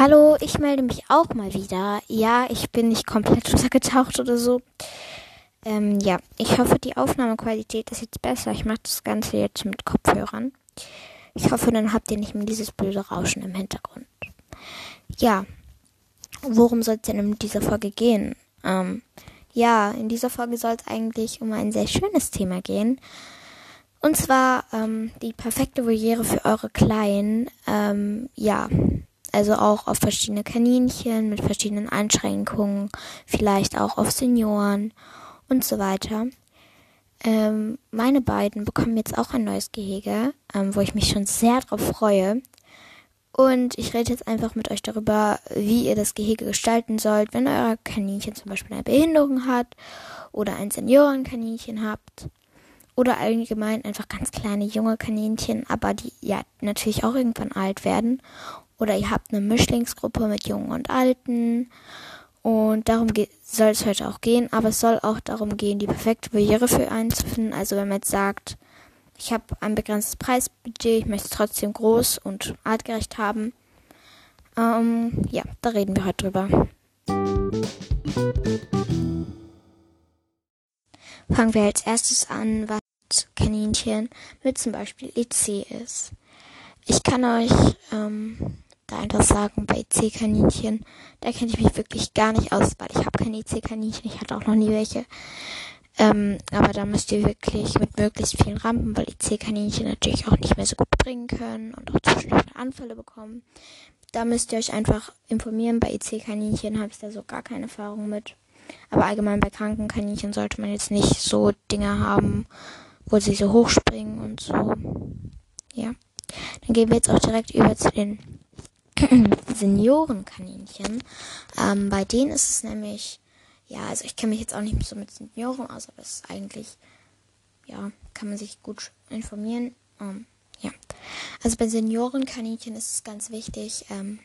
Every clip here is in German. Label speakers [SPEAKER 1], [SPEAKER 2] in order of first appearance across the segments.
[SPEAKER 1] Hallo, ich melde mich auch mal wieder. Ja, ich bin nicht komplett untergetaucht oder so. Ähm, ja, ich hoffe, die Aufnahmequalität ist jetzt besser. Ich mache das Ganze jetzt mit Kopfhörern. Ich hoffe, dann habt ihr nicht mehr dieses blöde Rauschen im Hintergrund. Ja, worum soll es denn in dieser Folge gehen? Ähm, ja, in dieser Folge soll es eigentlich um ein sehr schönes Thema gehen. Und zwar ähm, die perfekte Voliere für eure Kleinen. Ähm, ja, also auch auf verschiedene Kaninchen mit verschiedenen Einschränkungen, vielleicht auch auf Senioren und so weiter. Ähm, meine beiden bekommen jetzt auch ein neues Gehege, ähm, wo ich mich schon sehr drauf freue. Und ich rede jetzt einfach mit euch darüber, wie ihr das Gehege gestalten sollt, wenn euer Kaninchen zum Beispiel eine Behinderung hat oder ein Seniorenkaninchen habt. Oder allgemein einfach ganz kleine junge Kaninchen, aber die ja natürlich auch irgendwann alt werden oder ihr habt eine Mischlingsgruppe mit Jungen und Alten. Und darum soll es heute auch gehen, aber es soll auch darum gehen, die perfekte Barriere für einen zu finden. Also wenn man jetzt sagt, ich habe ein begrenztes Preisbudget, ich möchte es trotzdem groß und artgerecht haben. Ähm, ja, da reden wir heute drüber. Fangen wir als erstes an, was Kaninchen mit zum Beispiel EC ist. Ich kann euch ähm, da einfach sagen, bei EC-Kaninchen, da kenne ich mich wirklich gar nicht aus, weil ich habe keine EC-Kaninchen, ich hatte auch noch nie welche. Ähm, aber da müsst ihr wirklich mit möglichst vielen Rampen, weil EC-Kaninchen natürlich auch nicht mehr so gut bringen können und auch zwischendurch Anfälle bekommen. Da müsst ihr euch einfach informieren. Bei EC-Kaninchen habe ich da so gar keine Erfahrung mit. Aber allgemein bei kranken Kaninchen sollte man jetzt nicht so Dinge haben, wo sie so hochspringen und so. Ja. Dann gehen wir jetzt auch direkt über zu den Seniorenkaninchen. Ähm, bei denen ist es nämlich, ja, also ich kenne mich jetzt auch nicht so mit Senioren aus, aber es ist eigentlich, ja, kann man sich gut informieren. Ähm, ja. Also bei Seniorenkaninchen ist es ganz wichtig, ähm,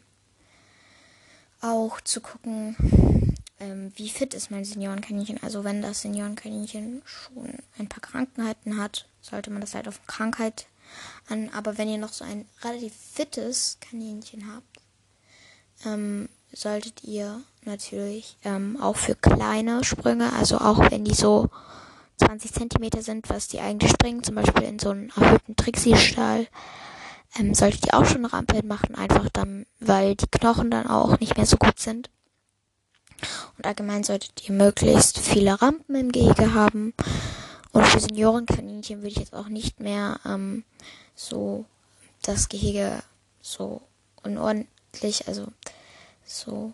[SPEAKER 1] auch zu gucken, ähm, wie fit ist mein Seniorenkaninchen. Also wenn das Seniorenkaninchen schon ein paar Krankheiten hat, sollte man das halt auf Krankheit an. Aber wenn ihr noch so ein relativ fittes Kaninchen habt, ähm, solltet ihr natürlich ähm, auch für kleine Sprünge, also auch wenn die so 20 Zentimeter sind, was die eigentlich springen, zum Beispiel in so einen erhöhten Trixie-Stall, ähm, solltet ihr auch schon eine Rampe machen, einfach dann, weil die Knochen dann auch nicht mehr so gut sind. Und allgemein solltet ihr möglichst viele Rampen im Gehege haben. Und für Seniorenkaninchen würde ich jetzt auch nicht mehr ähm, so das Gehege so unordentlich, also so,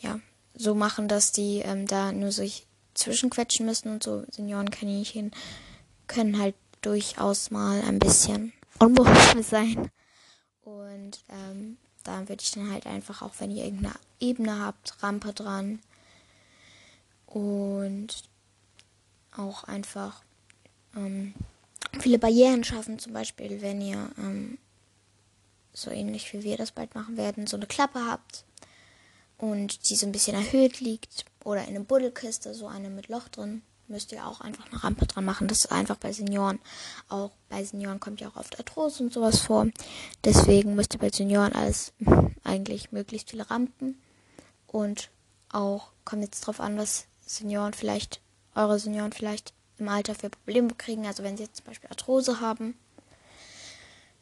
[SPEAKER 1] ja, so machen, dass die ähm, da nur sich zwischenquetschen müssen und so Seniorenkaninchen können halt durchaus mal ein bisschen unbeholfen sein. Und ähm, da würde ich dann halt einfach, auch wenn ihr irgendeine Ebene habt, Rampe dran. Und auch einfach ähm, viele Barrieren schaffen. Zum Beispiel, wenn ihr ähm, so ähnlich wie wir das bald machen werden, so eine Klappe habt und die so ein bisschen erhöht liegt oder in einer Buddelkiste, so eine mit Loch drin, müsst ihr auch einfach eine Rampe dran machen. Das ist einfach bei Senioren. Auch bei Senioren kommt ja auch oft Arthrose und sowas vor. Deswegen müsst ihr bei Senioren alles eigentlich möglichst viele Rampen und auch kommt jetzt drauf an, was Senioren vielleicht, eure Senioren vielleicht im Alter für Probleme kriegen. Also wenn sie jetzt zum Beispiel Arthrose haben,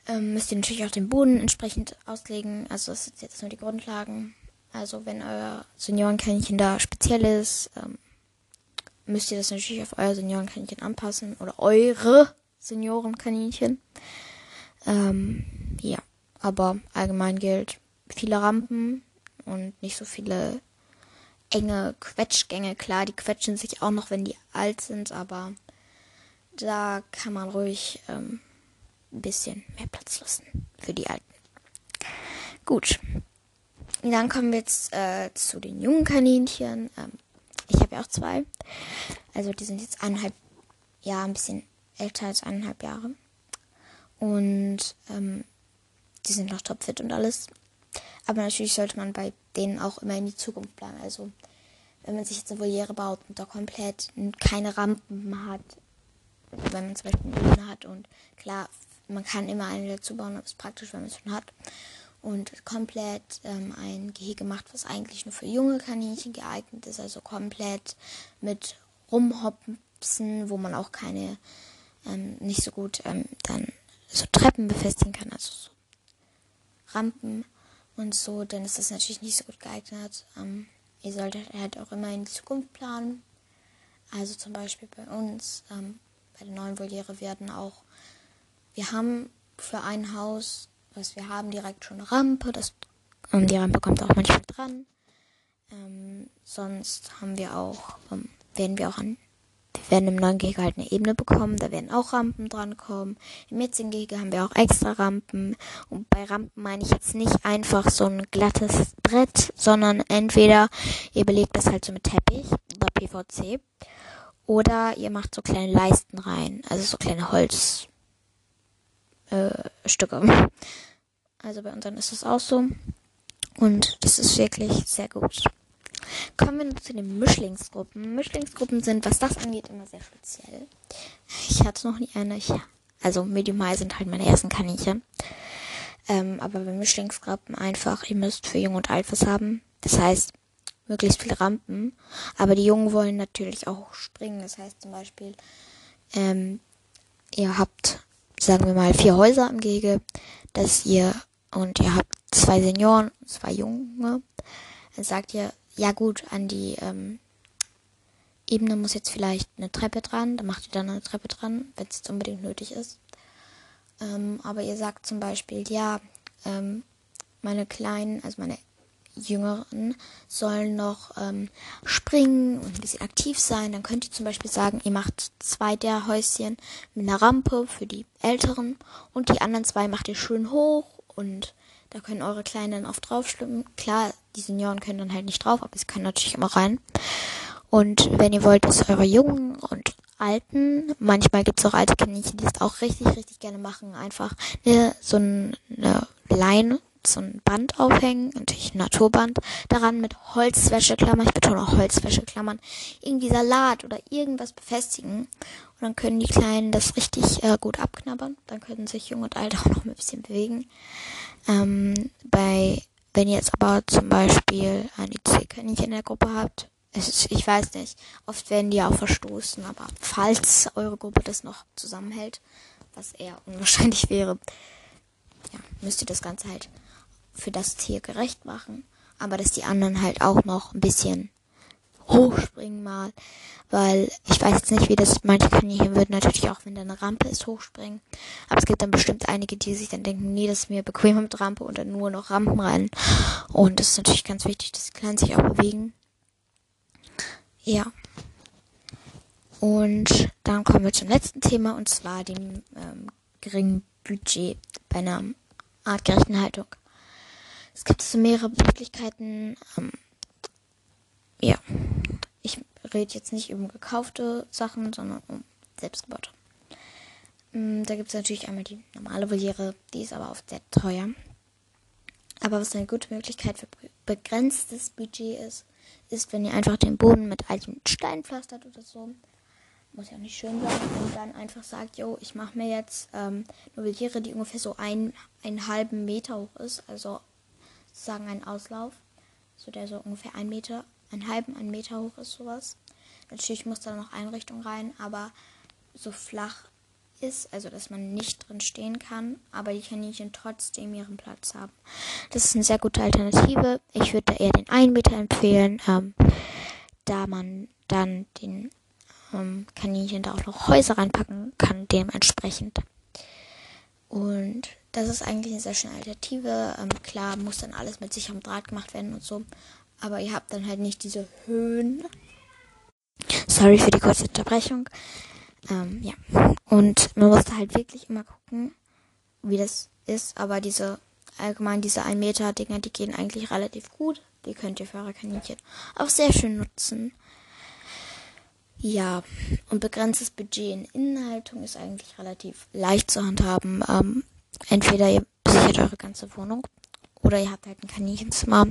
[SPEAKER 1] ähm, müsst ihr natürlich auch den Boden entsprechend auslegen. Also das sind jetzt nur die Grundlagen. Also wenn euer Seniorenkaninchen da speziell ist, ähm, müsst ihr das natürlich auf euer Seniorenkaninchen anpassen oder eure Seniorenkaninchen. Ähm, ja, aber allgemein gilt viele Rampen und nicht so viele enge Quetschgänge. Klar, die quetschen sich auch noch, wenn die alt sind, aber da kann man ruhig ähm, ein bisschen mehr Platz lassen für die Alten. Gut. Dann kommen wir jetzt äh, zu den jungen Kaninchen. Ähm, ich habe ja auch zwei. Also die sind jetzt eineinhalb Jahre, ein bisschen älter als eineinhalb Jahre. Und ähm, die sind noch topfit und alles. Aber natürlich sollte man bei denen auch immer in die Zukunft planen. Also wenn man sich jetzt eine Voliere baut und da komplett keine Rampen hat, wenn man zum Beispiel eine Bühne hat und klar, man kann immer eine dazu bauen, aber es ist praktisch, wenn man es schon hat. und komplett ähm, ein Gehege macht, was eigentlich nur für junge Kaninchen geeignet ist, also komplett mit Rumhopsen, wo man auch keine, ähm, nicht so gut ähm, dann so Treppen befestigen kann, also so Rampen und so, dann ist das natürlich nicht so gut geeignet. Ähm, ihr solltet halt auch immer in die Zukunft planen. Also zum Beispiel bei uns, ähm, bei der neuen Voliere werden auch, wir haben für ein Haus, was wir haben, direkt schon eine Rampe. Das, ähm, die Rampe kommt auch manchmal dran. Ähm, sonst haben wir auch, ähm, werden wir auch an werden im neuen Gehege halt eine Ebene bekommen, da werden auch Rampen dran kommen. Im jetzigen Gehege haben wir auch extra Rampen. Und bei Rampen meine ich jetzt nicht einfach so ein glattes Brett, sondern entweder ihr belegt das halt so mit Teppich oder PVC oder ihr macht so kleine Leisten rein, also so kleine Holzstücke. Äh, also bei unseren ist das auch so. Und das ist wirklich sehr gut. Kommen wir zu den Mischlingsgruppen. Mischlingsgruppen sind, was das angeht, immer sehr speziell. Ich hatte noch nie eine. Ich, also Medium High sind halt meine ersten Kaninchen. Ähm, aber bei Mischlingsgruppen einfach, ihr müsst für Jung und Alt was haben. Das heißt, möglichst viele Rampen. Aber die Jungen wollen natürlich auch springen. Das heißt zum Beispiel, ähm, ihr habt, sagen wir mal, vier Häuser im Gehege, dass ihr und ihr habt zwei Senioren, zwei Junge. Dann sagt ihr, ja gut, an die ähm, Ebene muss jetzt vielleicht eine Treppe dran, dann macht ihr dann eine Treppe dran, wenn es jetzt unbedingt nötig ist. Ähm, aber ihr sagt zum Beispiel, ja, ähm, meine Kleinen, also meine Jüngeren sollen noch ähm, springen und ein bisschen aktiv sein. Dann könnt ihr zum Beispiel sagen, ihr macht zwei der Häuschen mit einer Rampe für die Älteren und die anderen zwei macht ihr schön hoch und da können eure Kleinen dann oft draufschwimmen. Klar, die Senioren können dann halt nicht drauf, aber sie können natürlich immer rein. Und wenn ihr wollt, dass eure Jungen und Alten, manchmal gibt es auch alte Kaninchen, die es auch richtig, richtig gerne machen, einfach eine, so eine Leine, so ein Band aufhängen, natürlich ein Naturband, daran mit Holzwäscheklammern, ich betone auch Holzwäscheklammern, irgendwie Salat oder irgendwas befestigen. Und dann können die Kleinen das richtig äh, gut abknabbern. Dann können sich Jung und Alt auch noch ein bisschen bewegen. Ähm, bei, wenn ihr jetzt aber zum Beispiel ein IC-Kaninchen in der Gruppe habt, ist, ich weiß nicht, oft werden die auch verstoßen, aber falls eure Gruppe das noch zusammenhält, was eher unwahrscheinlich wäre, ja, müsst ihr das Ganze halt für das Tier gerecht machen, aber dass die anderen halt auch noch ein bisschen hochspringen mal, weil ich weiß jetzt nicht, wie das manche Kaninchen würden natürlich auch, wenn da eine Rampe ist, hochspringen. Aber es gibt dann bestimmt einige, die sich dann denken, nee, das ist mir bequemer mit Rampe und dann nur noch Rampen rein. Und das ist natürlich ganz wichtig, dass die Kleinen sich auch bewegen. Ja. Und dann kommen wir zum letzten Thema und zwar dem ähm, geringen Budget bei einer artgerechten Haltung. Es gibt so mehrere Möglichkeiten. Ähm, ja, ich rede jetzt nicht um gekaufte Sachen, sondern um selbstgebaute. Mm, da gibt es natürlich einmal die normale Voliere, die ist aber oft sehr teuer. Aber was eine gute Möglichkeit für begrenztes Budget ist, ist, wenn ihr einfach den Boden mit altem Stein pflastert oder so. Muss ja auch nicht schön sein. Und dann einfach sagt, yo, ich mache mir jetzt ähm, eine Voliere, die ungefähr so ein, einen halben Meter hoch ist. Also sozusagen ein Auslauf. So der so ungefähr ein Meter einen halben, einen Meter hoch ist sowas. Natürlich muss da noch Einrichtung rein, aber so flach ist, also dass man nicht drin stehen kann, aber die Kaninchen trotzdem ihren Platz haben. Das ist eine sehr gute Alternative. Ich würde da eher den 1 Meter empfehlen, ähm, da man dann den ähm, Kaninchen da auch noch Häuser reinpacken kann, dementsprechend. Und das ist eigentlich eine sehr schöne Alternative. Ähm, klar muss dann alles mit sicherem Draht gemacht werden und so, aber ihr habt dann halt nicht diese Höhen. Sorry für die kurze Unterbrechung. Ähm, ja. Und man muss halt wirklich immer gucken, wie das ist. Aber diese, allgemein diese 1 Meter Dinger, die gehen eigentlich relativ gut. Die könnt ihr für eure Kaninchen auch sehr schön nutzen. Ja, und begrenztes Budget in Innenhaltung ist eigentlich relativ leicht zu handhaben. Ähm, entweder ihr besichert eure ganze Wohnung oder ihr habt halt ein Kaninchenzimmer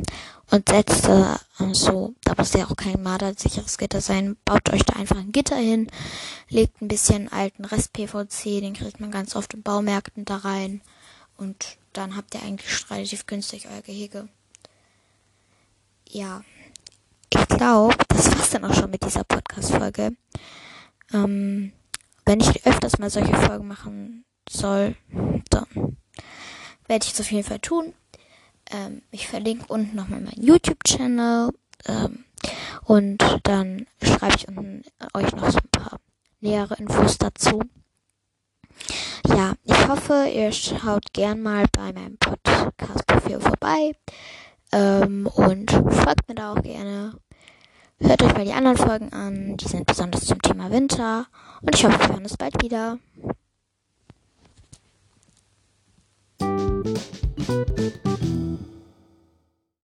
[SPEAKER 1] und setzt äh, so, da muss ja auch kein mardersicheres Gitter sein, baut euch da einfach ein Gitter hin, legt ein bisschen alten Rest PVC, den kriegt man ganz oft in Baumärkten da rein Und dann habt ihr eigentlich relativ günstig euer Gehege. Ja, ich glaube, das war's dann auch schon mit dieser Podcast-Folge. Ähm, wenn ich öfters mal solche Folgen machen soll, dann werde ich es auf jeden Fall tun. Ähm, ich verlinke unten nochmal meinen YouTube-Channel. Ähm, und dann schreibe ich unten euch noch so ein paar nähere Infos dazu. Ja, ich hoffe, ihr schaut gern mal bei meinem Podcast-Profil vorbei. Ähm, und folgt mir da auch gerne. Hört euch mal die anderen Folgen an. Die sind besonders zum Thema Winter. Und ich hoffe, wir hören uns bald wieder.